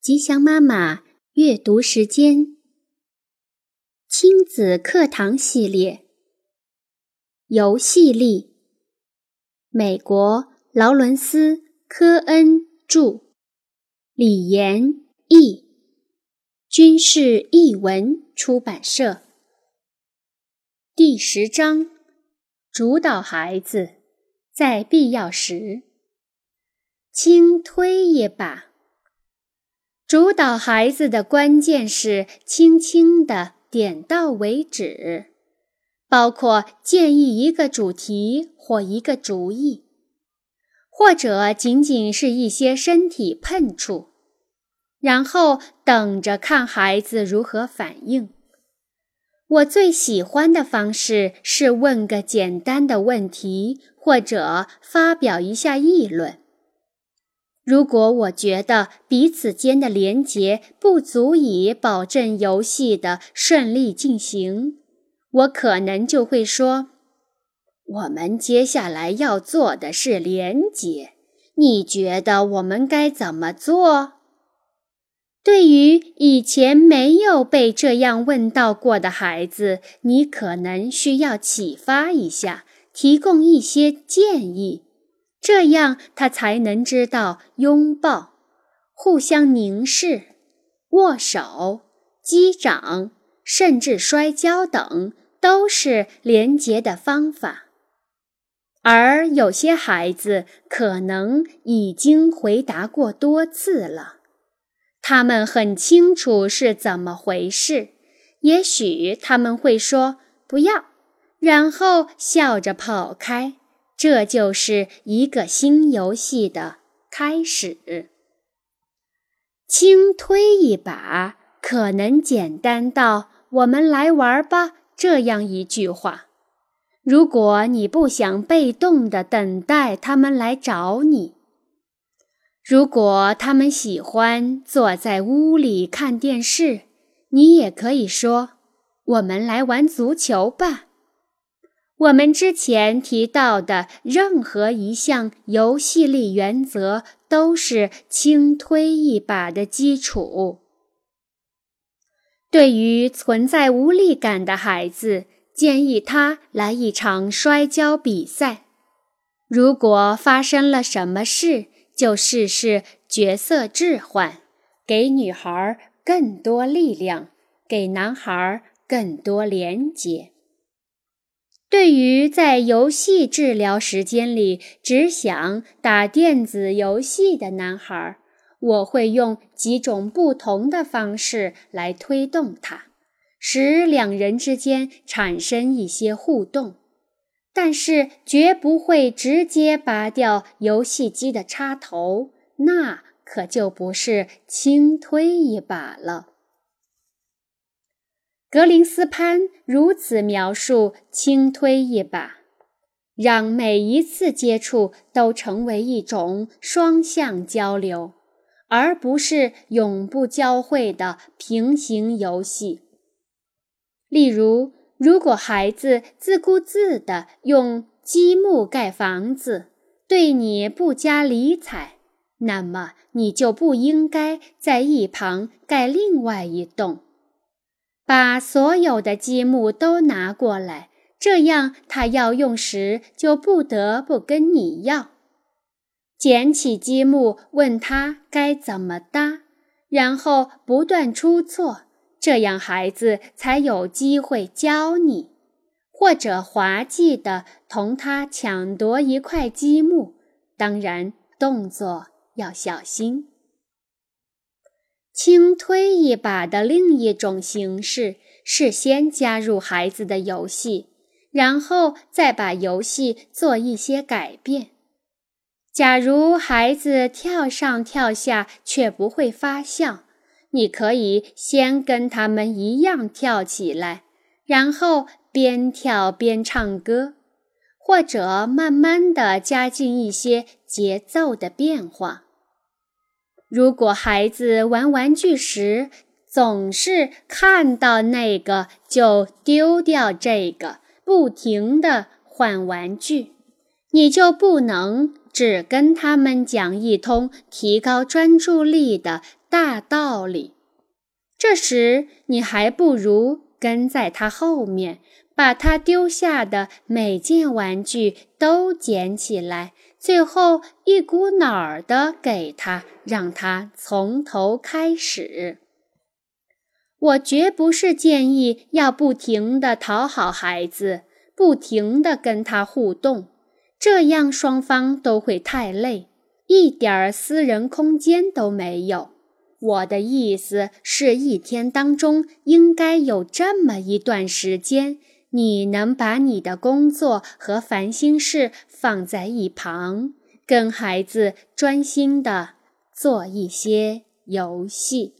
吉祥妈妈阅读时间，亲子课堂系列，游戏力。美国劳伦斯·科恩著，李延译，军事译文出版社。第十章：主导孩子，在必要时，轻推一把。主导孩子的关键是轻轻的，点到为止，包括建议一个主题或一个主意，或者仅仅是一些身体碰触，然后等着看孩子如何反应。我最喜欢的方式是问个简单的问题，或者发表一下议论。如果我觉得彼此间的连结不足以保证游戏的顺利进行，我可能就会说：“我们接下来要做的是连结，你觉得我们该怎么做？”对于以前没有被这样问到过的孩子，你可能需要启发一下，提供一些建议。这样，他才能知道拥抱、互相凝视、握手、击掌，甚至摔跤等都是连结的方法。而有些孩子可能已经回答过多次了，他们很清楚是怎么回事。也许他们会说“不要”，然后笑着跑开。这就是一个新游戏的开始。轻推一把，可能简单到“我们来玩吧”这样一句话。如果你不想被动的等待他们来找你，如果他们喜欢坐在屋里看电视，你也可以说：“我们来玩足球吧。”我们之前提到的任何一项游戏力原则都是轻推一把的基础。对于存在无力感的孩子，建议他来一场摔跤比赛。如果发生了什么事，就试试角色置换，给女孩更多力量，给男孩更多连接。对于在游戏治疗时间里只想打电子游戏的男孩，我会用几种不同的方式来推动他，使两人之间产生一些互动，但是绝不会直接拔掉游戏机的插头，那可就不是轻推一把了。格林斯潘如此描述：“轻推一把，让每一次接触都成为一种双向交流，而不是永不交汇的平行游戏。例如，如果孩子自顾自地用积木盖房子，对你不加理睬，那么你就不应该在一旁盖另外一栋。”把所有的积木都拿过来，这样他要用时就不得不跟你要。捡起积木，问他该怎么搭，然后不断出错，这样孩子才有机会教你，或者滑稽地同他抢夺一块积木。当然，动作要小心。轻推一把的另一种形式是先加入孩子的游戏，然后再把游戏做一些改变。假如孩子跳上跳下却不会发笑，你可以先跟他们一样跳起来，然后边跳边唱歌，或者慢慢地加进一些节奏的变化。如果孩子玩玩具时总是看到那个就丢掉这个，不停地换玩具，你就不能只跟他们讲一通提高专注力的大道理。这时，你还不如跟在他后面，把他丢下的每件玩具都捡起来，最后一股脑儿的给他，让他从头开始。我绝不是建议要不停地讨好孩子，不停地跟他互动，这样双方都会太累，一点儿私人空间都没有。我的意思是一天当中应该有这么一段时间，你能把你的工作和烦心事放在一旁，跟孩子专心的做一些游戏。